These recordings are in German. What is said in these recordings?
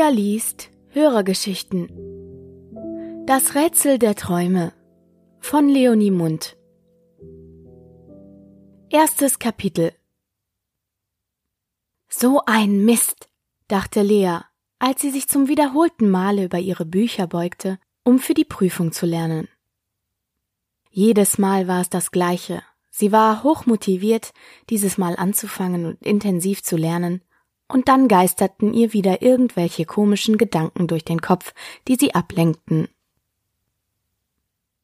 Pia liest Hörergeschichten. Das Rätsel der Träume von Leonie Mund. Erstes Kapitel. So ein Mist, dachte Lea, als sie sich zum wiederholten Male über ihre Bücher beugte, um für die Prüfung zu lernen. Jedes Mal war es das Gleiche. Sie war hochmotiviert, dieses Mal anzufangen und intensiv zu lernen, und dann geisterten ihr wieder irgendwelche komischen Gedanken durch den Kopf, die sie ablenkten.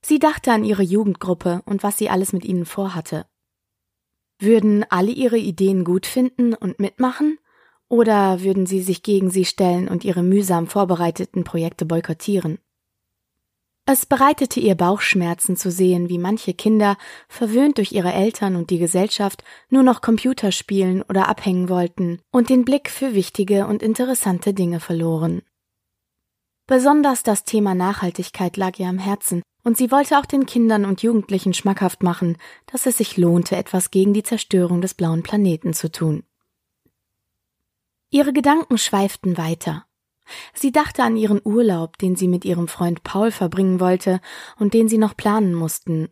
Sie dachte an ihre Jugendgruppe und was sie alles mit ihnen vorhatte. Würden alle ihre Ideen gut finden und mitmachen? Oder würden sie sich gegen sie stellen und ihre mühsam vorbereiteten Projekte boykottieren? Es bereitete ihr Bauchschmerzen zu sehen, wie manche Kinder, verwöhnt durch ihre Eltern und die Gesellschaft, nur noch Computer spielen oder abhängen wollten und den Blick für wichtige und interessante Dinge verloren. Besonders das Thema Nachhaltigkeit lag ihr am Herzen, und sie wollte auch den Kindern und Jugendlichen schmackhaft machen, dass es sich lohnte, etwas gegen die Zerstörung des blauen Planeten zu tun. Ihre Gedanken schweiften weiter. Sie dachte an ihren Urlaub, den sie mit ihrem Freund Paul verbringen wollte und den sie noch planen mussten.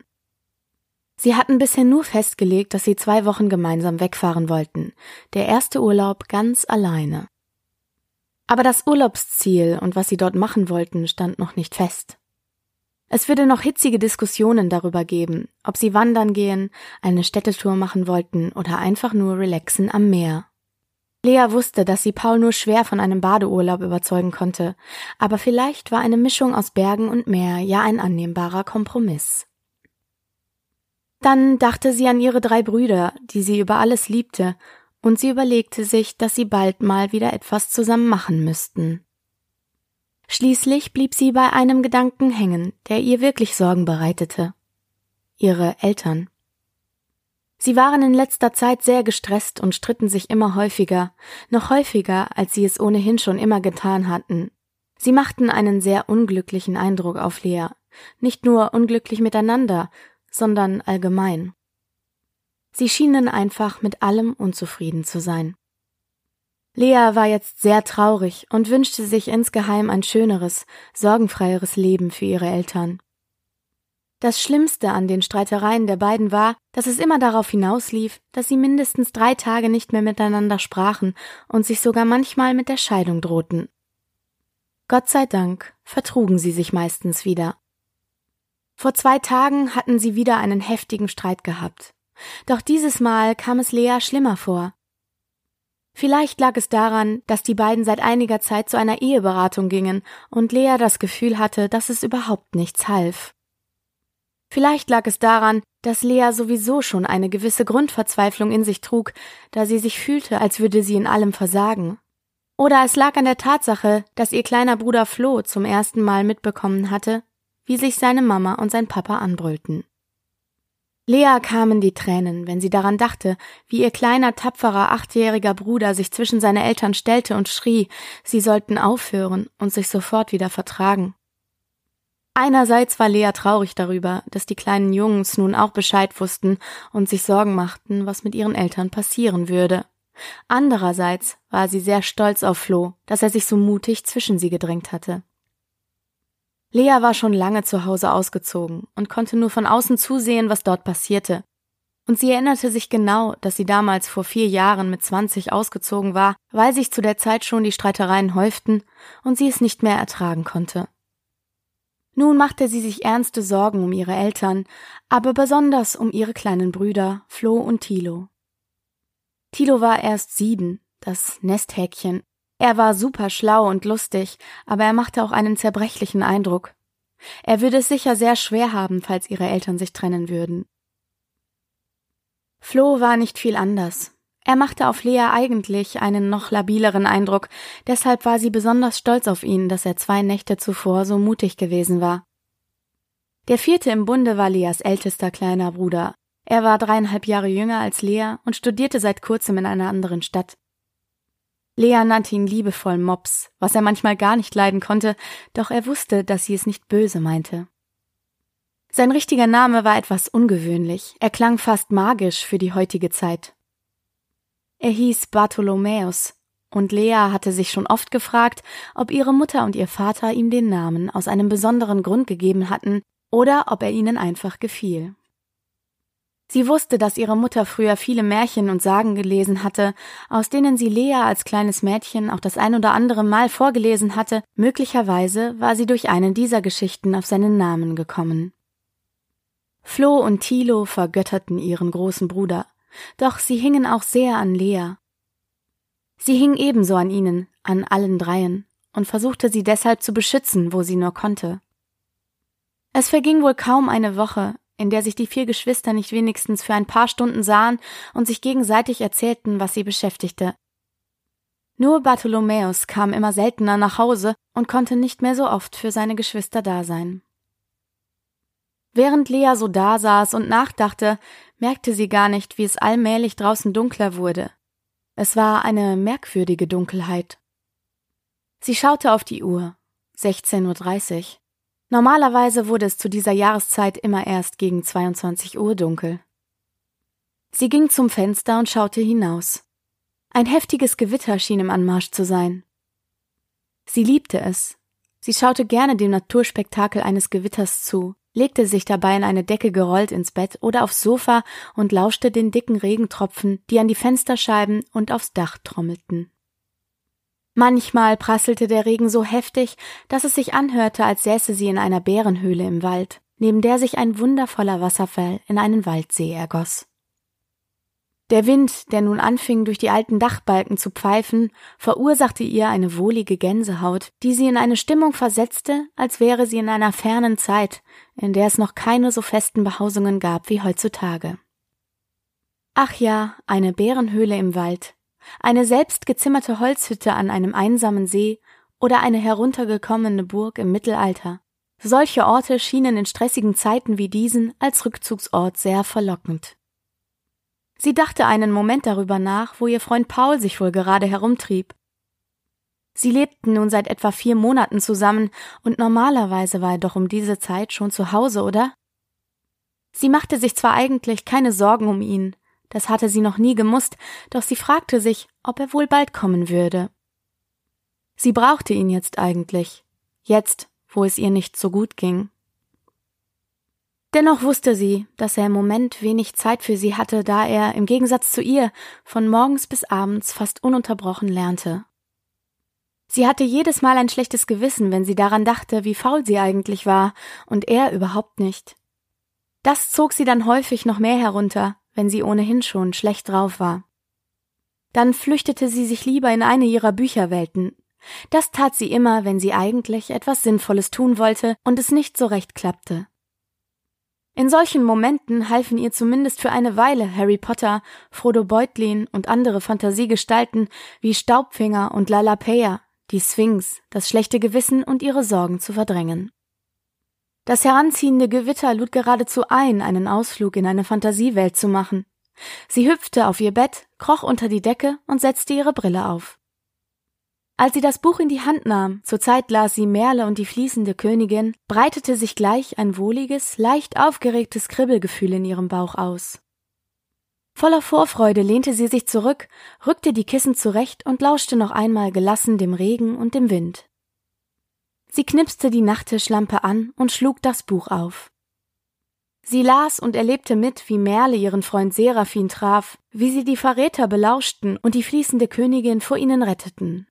Sie hatten bisher nur festgelegt, dass sie zwei Wochen gemeinsam wegfahren wollten, der erste Urlaub ganz alleine. Aber das Urlaubsziel und was sie dort machen wollten, stand noch nicht fest. Es würde noch hitzige Diskussionen darüber geben, ob sie wandern gehen, eine Städtetour machen wollten oder einfach nur relaxen am Meer. Lea wusste, dass sie Paul nur schwer von einem Badeurlaub überzeugen konnte, aber vielleicht war eine Mischung aus Bergen und Meer ja ein annehmbarer Kompromiss. Dann dachte sie an ihre drei Brüder, die sie über alles liebte, und sie überlegte sich, dass sie bald mal wieder etwas zusammen machen müssten. Schließlich blieb sie bei einem Gedanken hängen, der ihr wirklich Sorgen bereitete. Ihre Eltern. Sie waren in letzter Zeit sehr gestresst und stritten sich immer häufiger, noch häufiger, als sie es ohnehin schon immer getan hatten. Sie machten einen sehr unglücklichen Eindruck auf Lea, nicht nur unglücklich miteinander, sondern allgemein. Sie schienen einfach mit allem unzufrieden zu sein. Lea war jetzt sehr traurig und wünschte sich insgeheim ein schöneres, sorgenfreieres Leben für ihre Eltern. Das Schlimmste an den Streitereien der beiden war, dass es immer darauf hinauslief, dass sie mindestens drei Tage nicht mehr miteinander sprachen und sich sogar manchmal mit der Scheidung drohten. Gott sei Dank vertrugen sie sich meistens wieder. Vor zwei Tagen hatten sie wieder einen heftigen Streit gehabt. Doch dieses Mal kam es Lea schlimmer vor. Vielleicht lag es daran, dass die beiden seit einiger Zeit zu einer Eheberatung gingen und Lea das Gefühl hatte, dass es überhaupt nichts half. Vielleicht lag es daran, dass Lea sowieso schon eine gewisse Grundverzweiflung in sich trug, da sie sich fühlte, als würde sie in allem versagen. Oder es lag an der Tatsache, dass ihr kleiner Bruder Flo zum ersten Mal mitbekommen hatte, wie sich seine Mama und sein Papa anbrüllten. Lea kamen die Tränen, wenn sie daran dachte, wie ihr kleiner, tapferer, achtjähriger Bruder sich zwischen seine Eltern stellte und schrie, sie sollten aufhören und sich sofort wieder vertragen. Einerseits war Lea traurig darüber, dass die kleinen Jungs nun auch Bescheid wussten und sich Sorgen machten, was mit ihren Eltern passieren würde. Andererseits war sie sehr stolz auf Flo, dass er sich so mutig zwischen sie gedrängt hatte. Lea war schon lange zu Hause ausgezogen und konnte nur von außen zusehen, was dort passierte. Und sie erinnerte sich genau, dass sie damals vor vier Jahren mit zwanzig ausgezogen war, weil sich zu der Zeit schon die Streitereien häuften und sie es nicht mehr ertragen konnte. Nun machte sie sich ernste Sorgen um ihre Eltern, aber besonders um ihre kleinen Brüder Flo und Thilo. Thilo war erst sieben, das Nesthäkchen. Er war super schlau und lustig, aber er machte auch einen zerbrechlichen Eindruck. Er würde es sicher sehr schwer haben, falls ihre Eltern sich trennen würden. Flo war nicht viel anders. Er machte auf Lea eigentlich einen noch labileren Eindruck, deshalb war sie besonders stolz auf ihn, dass er zwei Nächte zuvor so mutig gewesen war. Der vierte im Bunde war Leas ältester kleiner Bruder. Er war dreieinhalb Jahre jünger als Lea und studierte seit kurzem in einer anderen Stadt. Lea nannte ihn liebevoll Mops, was er manchmal gar nicht leiden konnte, doch er wusste, dass sie es nicht böse meinte. Sein richtiger Name war etwas ungewöhnlich, er klang fast magisch für die heutige Zeit. Er hieß Bartholomäus und Lea hatte sich schon oft gefragt, ob ihre Mutter und ihr Vater ihm den Namen aus einem besonderen Grund gegeben hatten oder ob er ihnen einfach gefiel. Sie wusste, dass ihre Mutter früher viele Märchen und Sagen gelesen hatte, aus denen sie Lea als kleines Mädchen auch das ein oder andere Mal vorgelesen hatte, möglicherweise war sie durch einen dieser Geschichten auf seinen Namen gekommen. Flo und Thilo vergötterten ihren großen Bruder, doch sie hingen auch sehr an Lea. Sie hing ebenso an ihnen, an allen dreien, und versuchte sie deshalb zu beschützen, wo sie nur konnte. Es verging wohl kaum eine Woche, in der sich die vier Geschwister nicht wenigstens für ein paar Stunden sahen und sich gegenseitig erzählten, was sie beschäftigte. Nur Bartholomäus kam immer seltener nach Hause und konnte nicht mehr so oft für seine Geschwister da sein. Während Lea so dasaß und nachdachte, merkte sie gar nicht, wie es allmählich draußen dunkler wurde. Es war eine merkwürdige Dunkelheit. Sie schaute auf die Uhr. 16.30 Uhr. Normalerweise wurde es zu dieser Jahreszeit immer erst gegen 22 Uhr dunkel. Sie ging zum Fenster und schaute hinaus. Ein heftiges Gewitter schien im Anmarsch zu sein. Sie liebte es. Sie schaute gerne dem Naturspektakel eines Gewitters zu, legte sich dabei in eine Decke gerollt ins Bett oder aufs Sofa und lauschte den dicken Regentropfen, die an die Fensterscheiben und aufs Dach trommelten. Manchmal prasselte der Regen so heftig, dass es sich anhörte, als säße sie in einer Bärenhöhle im Wald, neben der sich ein wundervoller Wasserfall in einen Waldsee ergoss. Der Wind, der nun anfing, durch die alten Dachbalken zu pfeifen, verursachte ihr eine wohlige Gänsehaut, die sie in eine Stimmung versetzte, als wäre sie in einer fernen Zeit, in der es noch keine so festen Behausungen gab wie heutzutage. Ach ja, eine Bärenhöhle im Wald, eine selbst gezimmerte Holzhütte an einem einsamen See oder eine heruntergekommene Burg im Mittelalter. Solche Orte schienen in stressigen Zeiten wie diesen als Rückzugsort sehr verlockend. Sie dachte einen Moment darüber nach, wo ihr Freund Paul sich wohl gerade herumtrieb. Sie lebten nun seit etwa vier Monaten zusammen, und normalerweise war er doch um diese Zeit schon zu Hause, oder? Sie machte sich zwar eigentlich keine Sorgen um ihn, das hatte sie noch nie gemusst, doch sie fragte sich, ob er wohl bald kommen würde. Sie brauchte ihn jetzt eigentlich, jetzt, wo es ihr nicht so gut ging. Dennoch wusste sie, dass er im Moment wenig Zeit für sie hatte, da er, im Gegensatz zu ihr, von morgens bis abends fast ununterbrochen lernte. Sie hatte jedes Mal ein schlechtes Gewissen, wenn sie daran dachte, wie faul sie eigentlich war, und er überhaupt nicht. Das zog sie dann häufig noch mehr herunter, wenn sie ohnehin schon schlecht drauf war. Dann flüchtete sie sich lieber in eine ihrer Bücherwelten. Das tat sie immer, wenn sie eigentlich etwas Sinnvolles tun wollte und es nicht so recht klappte. In solchen Momenten halfen ihr zumindest für eine Weile Harry Potter, Frodo Beutlin und andere Fantasiegestalten wie Staubfinger und Lalapeya, die Sphinx, das schlechte Gewissen und ihre Sorgen zu verdrängen. Das heranziehende Gewitter lud geradezu ein, einen Ausflug in eine Fantasiewelt zu machen. Sie hüpfte auf ihr Bett, kroch unter die Decke und setzte ihre Brille auf. Als sie das Buch in die Hand nahm, zur Zeit las sie Merle und die fließende Königin, breitete sich gleich ein wohliges, leicht aufgeregtes Kribbelgefühl in ihrem Bauch aus. Voller Vorfreude lehnte sie sich zurück, rückte die Kissen zurecht und lauschte noch einmal gelassen dem Regen und dem Wind. Sie knipste die Nachttischlampe an und schlug das Buch auf. Sie las und erlebte mit, wie Merle ihren Freund Seraphin traf, wie sie die Verräter belauschten und die fließende Königin vor ihnen retteten.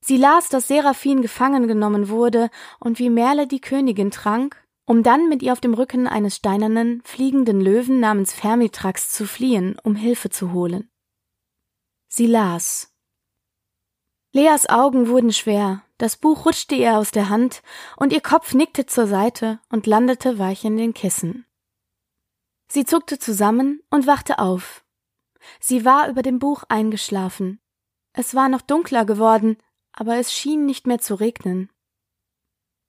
Sie las, dass Seraphin gefangen genommen wurde und wie Merle die Königin trank, um dann mit ihr auf dem Rücken eines steinernen, fliegenden Löwen namens Fermitrax zu fliehen, um Hilfe zu holen. Sie las. Leas Augen wurden schwer, das Buch rutschte ihr aus der Hand, und ihr Kopf nickte zur Seite und landete weich in den Kissen. Sie zuckte zusammen und wachte auf. Sie war über dem Buch eingeschlafen. Es war noch dunkler geworden, aber es schien nicht mehr zu regnen.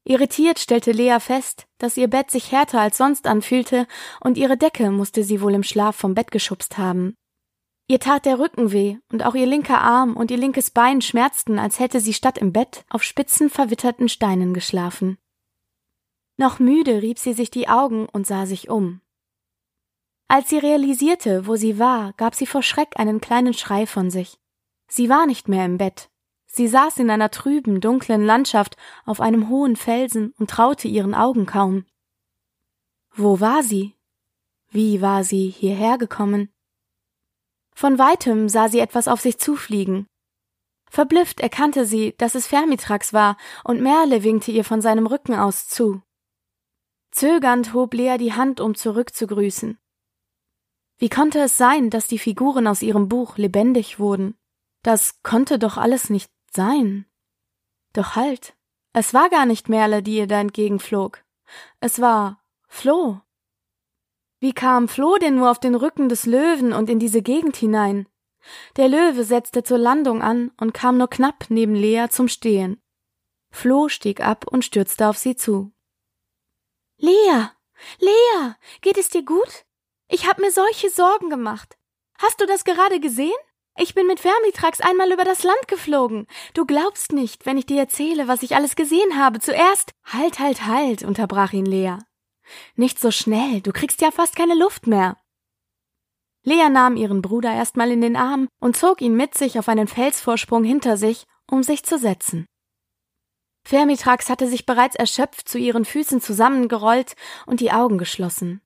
Irritiert stellte Lea fest, dass ihr Bett sich härter als sonst anfühlte, und ihre Decke musste sie wohl im Schlaf vom Bett geschubst haben. Ihr tat der Rücken weh, und auch ihr linker Arm und ihr linkes Bein schmerzten, als hätte sie statt im Bett auf spitzen, verwitterten Steinen geschlafen. Noch müde rieb sie sich die Augen und sah sich um. Als sie realisierte, wo sie war, gab sie vor Schreck einen kleinen Schrei von sich. Sie war nicht mehr im Bett. Sie saß in einer trüben, dunklen Landschaft auf einem hohen Felsen und traute ihren Augen kaum. Wo war sie? Wie war sie hierher gekommen? Von weitem sah sie etwas auf sich zufliegen. Verblüfft erkannte sie, dass es Fermitrax war, und Merle winkte ihr von seinem Rücken aus zu. Zögernd hob Lea die Hand, um zurückzugrüßen. Wie konnte es sein, dass die Figuren aus ihrem Buch lebendig wurden? Das konnte doch alles nicht sein. Doch halt, es war gar nicht Merle, die ihr da entgegenflog. Es war Flo. Wie kam Flo denn nur auf den Rücken des Löwen und in diese Gegend hinein? Der Löwe setzte zur Landung an und kam nur knapp neben Lea zum Stehen. Flo stieg ab und stürzte auf sie zu. Lea, Lea, geht es dir gut? Ich hab mir solche Sorgen gemacht. Hast du das gerade gesehen? Ich bin mit Vermitrax einmal über das Land geflogen. Du glaubst nicht, wenn ich dir erzähle, was ich alles gesehen habe. Zuerst. Halt, halt, halt, unterbrach ihn Lea. Nicht so schnell, du kriegst ja fast keine Luft mehr. Lea nahm ihren Bruder erstmal in den Arm und zog ihn mit sich auf einen Felsvorsprung hinter sich, um sich zu setzen. Vermitrax hatte sich bereits erschöpft zu ihren Füßen zusammengerollt und die Augen geschlossen.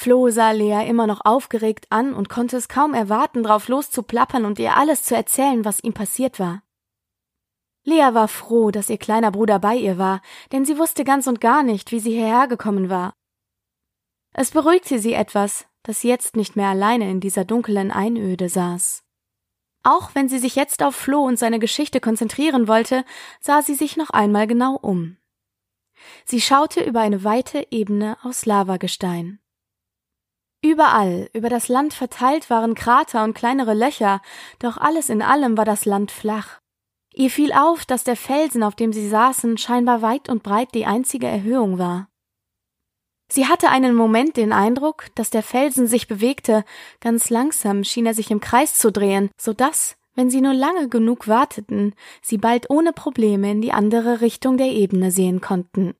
Flo sah Lea immer noch aufgeregt an und konnte es kaum erwarten, drauf loszuplappern und ihr alles zu erzählen, was ihm passiert war. Lea war froh, dass ihr kleiner Bruder bei ihr war, denn sie wusste ganz und gar nicht, wie sie hierher gekommen war. Es beruhigte sie etwas, dass sie jetzt nicht mehr alleine in dieser dunklen Einöde saß. Auch wenn sie sich jetzt auf Flo und seine Geschichte konzentrieren wollte, sah sie sich noch einmal genau um. Sie schaute über eine weite Ebene aus Lavagestein. Überall, über das Land verteilt waren Krater und kleinere Löcher, doch alles in allem war das Land flach. Ihr fiel auf, dass der Felsen, auf dem sie saßen, scheinbar weit und breit die einzige Erhöhung war. Sie hatte einen Moment den Eindruck, dass der Felsen sich bewegte, ganz langsam schien er sich im Kreis zu drehen, so dass, wenn sie nur lange genug warteten, sie bald ohne Probleme in die andere Richtung der Ebene sehen konnten.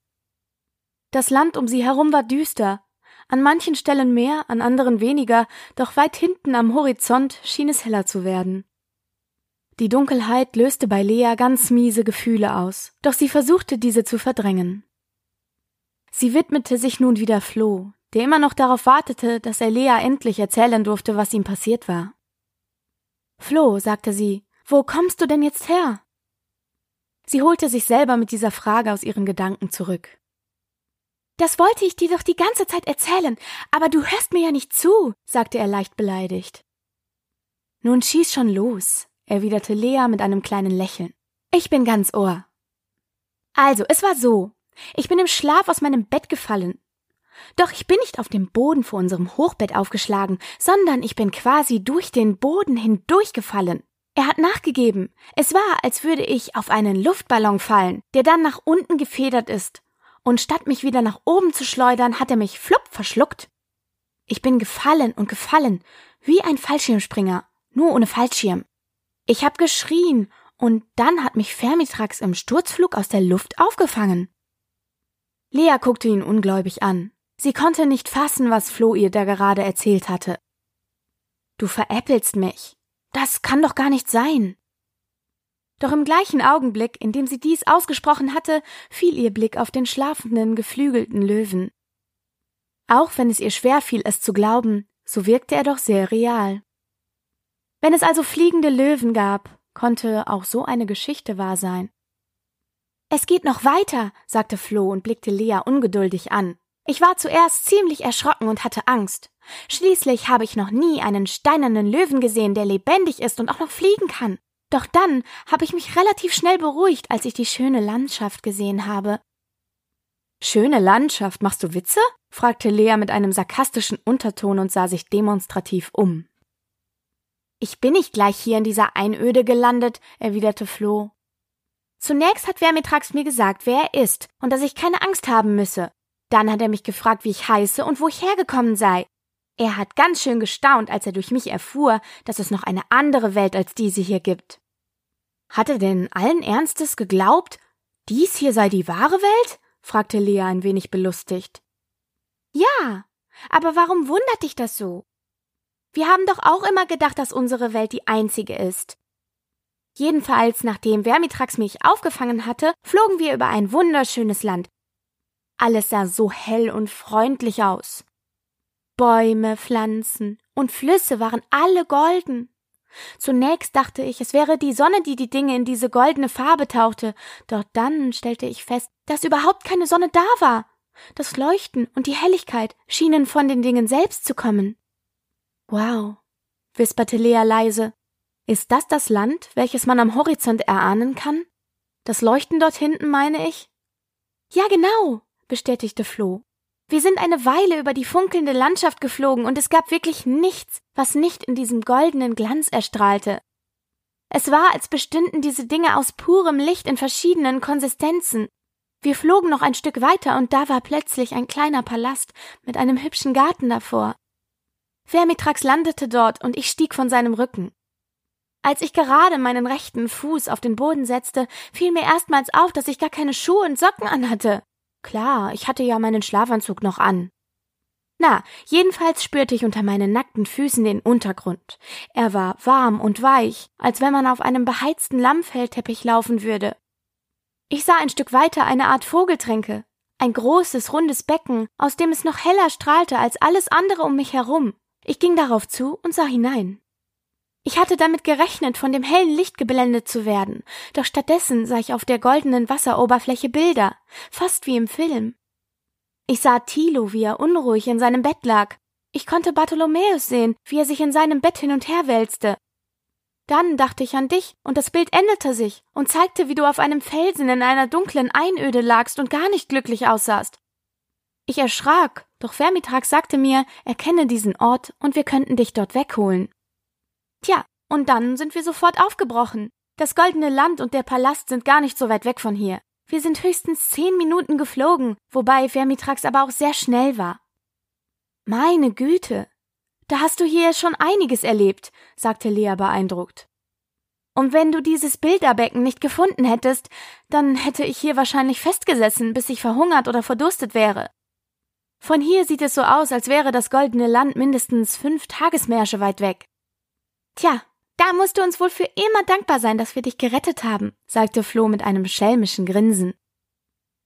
Das Land um sie herum war düster, an manchen Stellen mehr, an anderen weniger, doch weit hinten am Horizont schien es heller zu werden. Die Dunkelheit löste bei Lea ganz miese Gefühle aus, doch sie versuchte diese zu verdrängen. Sie widmete sich nun wieder Flo, der immer noch darauf wartete, dass er Lea endlich erzählen durfte, was ihm passiert war. Flo, sagte sie, wo kommst du denn jetzt her? Sie holte sich selber mit dieser Frage aus ihren Gedanken zurück. Das wollte ich dir doch die ganze Zeit erzählen, aber du hörst mir ja nicht zu, sagte er leicht beleidigt. Nun schieß schon los, erwiderte Lea mit einem kleinen Lächeln. Ich bin ganz Ohr. Also, es war so. Ich bin im Schlaf aus meinem Bett gefallen. Doch ich bin nicht auf dem Boden vor unserem Hochbett aufgeschlagen, sondern ich bin quasi durch den Boden hindurchgefallen. Er hat nachgegeben. Es war, als würde ich auf einen Luftballon fallen, der dann nach unten gefedert ist. Und statt mich wieder nach oben zu schleudern, hat er mich flupp verschluckt. Ich bin gefallen und gefallen, wie ein Fallschirmspringer, nur ohne Fallschirm. Ich hab geschrien, und dann hat mich Fermitrax im Sturzflug aus der Luft aufgefangen. Lea guckte ihn ungläubig an. Sie konnte nicht fassen, was Flo ihr da gerade erzählt hatte. Du veräppelst mich. Das kann doch gar nicht sein. Doch im gleichen Augenblick, in dem sie dies ausgesprochen hatte, fiel ihr Blick auf den schlafenden, geflügelten Löwen. Auch wenn es ihr schwer fiel, es zu glauben, so wirkte er doch sehr real. Wenn es also fliegende Löwen gab, konnte auch so eine Geschichte wahr sein. Es geht noch weiter, sagte Flo und blickte Lea ungeduldig an. Ich war zuerst ziemlich erschrocken und hatte Angst. Schließlich habe ich noch nie einen steinernen Löwen gesehen, der lebendig ist und auch noch fliegen kann. Doch dann habe ich mich relativ schnell beruhigt, als ich die schöne Landschaft gesehen habe. Schöne Landschaft, machst du Witze? fragte Lea mit einem sarkastischen Unterton und sah sich demonstrativ um. Ich bin nicht gleich hier in dieser Einöde gelandet, erwiderte Flo. Zunächst hat Vermitrax mir gesagt, wer er ist und dass ich keine Angst haben müsse. Dann hat er mich gefragt, wie ich heiße und wo ich hergekommen sei. Er hat ganz schön gestaunt, als er durch mich erfuhr, dass es noch eine andere Welt als diese hier gibt. Hat er denn allen Ernstes geglaubt, dies hier sei die wahre Welt? fragte Lea ein wenig belustigt. Ja, aber warum wundert dich das so? Wir haben doch auch immer gedacht, dass unsere Welt die einzige ist. Jedenfalls, nachdem Vermitrax mich aufgefangen hatte, flogen wir über ein wunderschönes Land. Alles sah so hell und freundlich aus. Bäume, Pflanzen und Flüsse waren alle golden. Zunächst dachte ich, es wäre die Sonne, die die Dinge in diese goldene Farbe tauchte, doch dann stellte ich fest, dass überhaupt keine Sonne da war. Das Leuchten und die Helligkeit schienen von den Dingen selbst zu kommen. Wow, wisperte Lea leise. Ist das das Land, welches man am Horizont erahnen kann? Das Leuchten dort hinten, meine ich? Ja, genau, bestätigte Flo. Wir sind eine Weile über die funkelnde Landschaft geflogen und es gab wirklich nichts, was nicht in diesem goldenen Glanz erstrahlte. Es war, als bestünden diese Dinge aus purem Licht in verschiedenen Konsistenzen. Wir flogen noch ein Stück weiter und da war plötzlich ein kleiner Palast mit einem hübschen Garten davor. Vermitrax landete dort und ich stieg von seinem Rücken. Als ich gerade meinen rechten Fuß auf den Boden setzte, fiel mir erstmals auf, dass ich gar keine Schuhe und Socken anhatte. Klar, ich hatte ja meinen Schlafanzug noch an. Na, jedenfalls spürte ich unter meinen nackten Füßen den Untergrund. Er war warm und weich, als wenn man auf einem beheizten Lammfellteppich laufen würde. Ich sah ein Stück weiter eine Art Vogeltränke, ein großes, rundes Becken, aus dem es noch heller strahlte als alles andere um mich herum. Ich ging darauf zu und sah hinein. Ich hatte damit gerechnet, von dem hellen Licht geblendet zu werden, doch stattdessen sah ich auf der goldenen Wasseroberfläche Bilder, fast wie im Film. Ich sah Thilo, wie er unruhig in seinem Bett lag. Ich konnte Bartholomäus sehen, wie er sich in seinem Bett hin und her wälzte. Dann dachte ich an dich, und das Bild änderte sich und zeigte, wie du auf einem Felsen in einer dunklen Einöde lagst und gar nicht glücklich aussahst. Ich erschrak, doch Vermitrax sagte mir, er kenne diesen Ort und wir könnten dich dort wegholen. Tja, und dann sind wir sofort aufgebrochen. Das goldene Land und der Palast sind gar nicht so weit weg von hier. Wir sind höchstens zehn Minuten geflogen, wobei Vermitrax aber auch sehr schnell war. Meine Güte. Da hast du hier schon einiges erlebt, sagte Lea beeindruckt. Und wenn du dieses Bilderbecken nicht gefunden hättest, dann hätte ich hier wahrscheinlich festgesessen, bis ich verhungert oder verdurstet wäre. Von hier sieht es so aus, als wäre das goldene Land mindestens fünf Tagesmärsche weit weg. Tja, da musst du uns wohl für immer dankbar sein, dass wir dich gerettet haben, sagte Flo mit einem schelmischen Grinsen.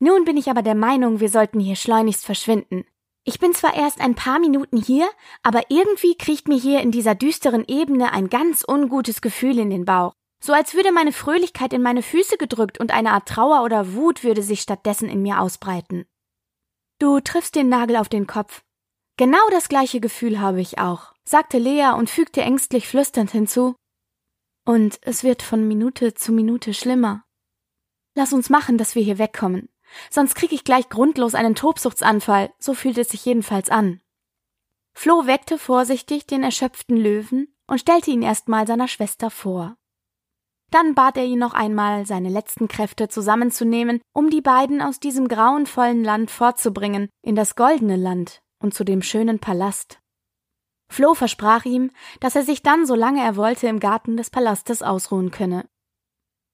Nun bin ich aber der Meinung, wir sollten hier schleunigst verschwinden. Ich bin zwar erst ein paar Minuten hier, aber irgendwie kriecht mir hier in dieser düsteren Ebene ein ganz ungutes Gefühl in den Bauch. So als würde meine Fröhlichkeit in meine Füße gedrückt und eine Art Trauer oder Wut würde sich stattdessen in mir ausbreiten. Du triffst den Nagel auf den Kopf. Genau das gleiche Gefühl habe ich auch sagte Lea und fügte ängstlich flüsternd hinzu. Und es wird von Minute zu Minute schlimmer. Lass uns machen, dass wir hier wegkommen. Sonst krieg ich gleich grundlos einen Tobsuchtsanfall, so fühlt es sich jedenfalls an. Flo weckte vorsichtig den erschöpften Löwen und stellte ihn erstmal seiner Schwester vor. Dann bat er ihn noch einmal, seine letzten Kräfte zusammenzunehmen, um die beiden aus diesem grauenvollen Land fortzubringen, in das goldene Land und zu dem schönen Palast. Flo versprach ihm, dass er sich dann, solange er wollte, im Garten des Palastes ausruhen könne.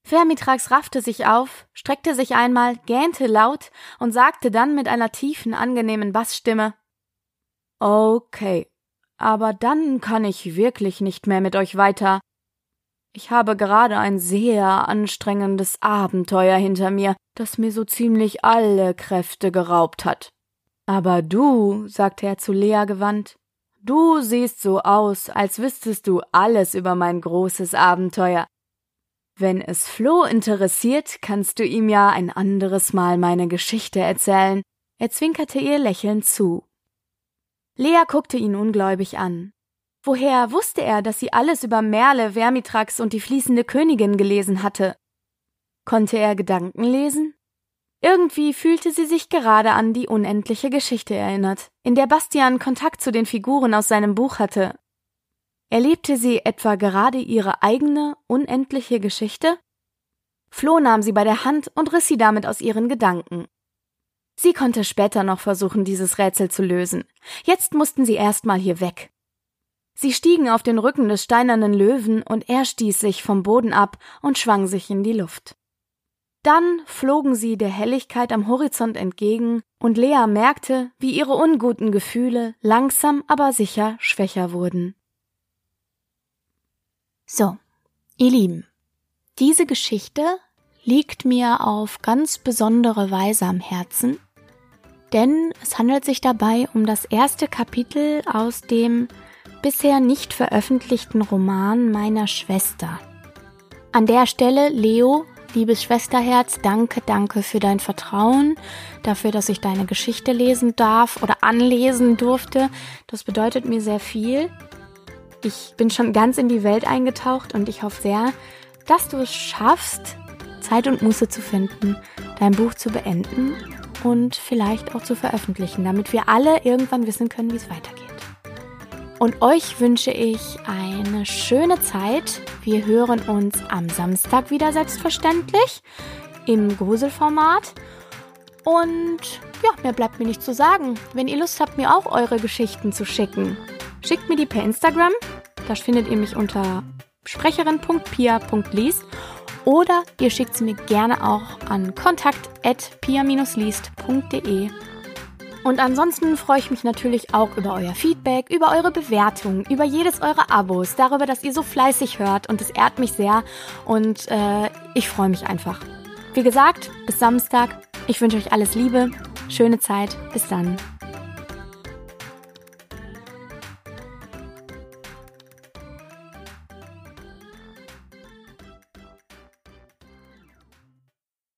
Vermitrax raffte sich auf, streckte sich einmal, gähnte laut und sagte dann mit einer tiefen, angenehmen Bassstimme Okay, aber dann kann ich wirklich nicht mehr mit euch weiter. Ich habe gerade ein sehr anstrengendes Abenteuer hinter mir, das mir so ziemlich alle Kräfte geraubt hat. Aber du, sagte er zu Lea gewandt, Du siehst so aus, als wüsstest du alles über mein großes Abenteuer. Wenn es Flo interessiert, kannst du ihm ja ein anderes Mal meine Geschichte erzählen. Er zwinkerte ihr lächelnd zu. Lea guckte ihn ungläubig an. Woher wusste er, dass sie alles über Merle, Vermitrax und die fließende Königin gelesen hatte? Konnte er Gedanken lesen? Irgendwie fühlte sie sich gerade an die unendliche Geschichte erinnert, in der Bastian Kontakt zu den Figuren aus seinem Buch hatte. Erlebte sie etwa gerade ihre eigene unendliche Geschichte? Flo nahm sie bei der Hand und riss sie damit aus ihren Gedanken. Sie konnte später noch versuchen, dieses Rätsel zu lösen. Jetzt mussten sie erstmal hier weg. Sie stiegen auf den Rücken des steinernen Löwen und er stieß sich vom Boden ab und schwang sich in die Luft. Dann flogen sie der Helligkeit am Horizont entgegen, und Lea merkte, wie ihre unguten Gefühle langsam aber sicher schwächer wurden. So, ihr Lieben, diese Geschichte liegt mir auf ganz besondere Weise am Herzen, denn es handelt sich dabei um das erste Kapitel aus dem bisher nicht veröffentlichten Roman meiner Schwester. An der Stelle, Leo, liebes Schwesterherz, danke, danke für dein Vertrauen, dafür, dass ich deine Geschichte lesen darf oder anlesen durfte. Das bedeutet mir sehr viel. Ich bin schon ganz in die Welt eingetaucht und ich hoffe sehr, dass du es schaffst, Zeit und Muße zu finden, dein Buch zu beenden und vielleicht auch zu veröffentlichen, damit wir alle irgendwann wissen können, wie es weitergeht. Und euch wünsche ich eine schöne Zeit. Wir hören uns am Samstag wieder selbstverständlich im Gruselformat. Und ja, mehr bleibt mir nicht zu sagen. Wenn ihr Lust habt, mir auch eure Geschichten zu schicken, schickt mir die per Instagram. Da findet ihr mich unter sprecherin.pia.liest oder ihr schickt sie mir gerne auch an kontakt.pia-liest.de. Und ansonsten freue ich mich natürlich auch über euer Feedback, über eure Bewertungen, über jedes eurer Abos, darüber, dass ihr so fleißig hört und es ehrt mich sehr und äh, ich freue mich einfach. Wie gesagt, bis Samstag. Ich wünsche euch alles Liebe, schöne Zeit, bis dann.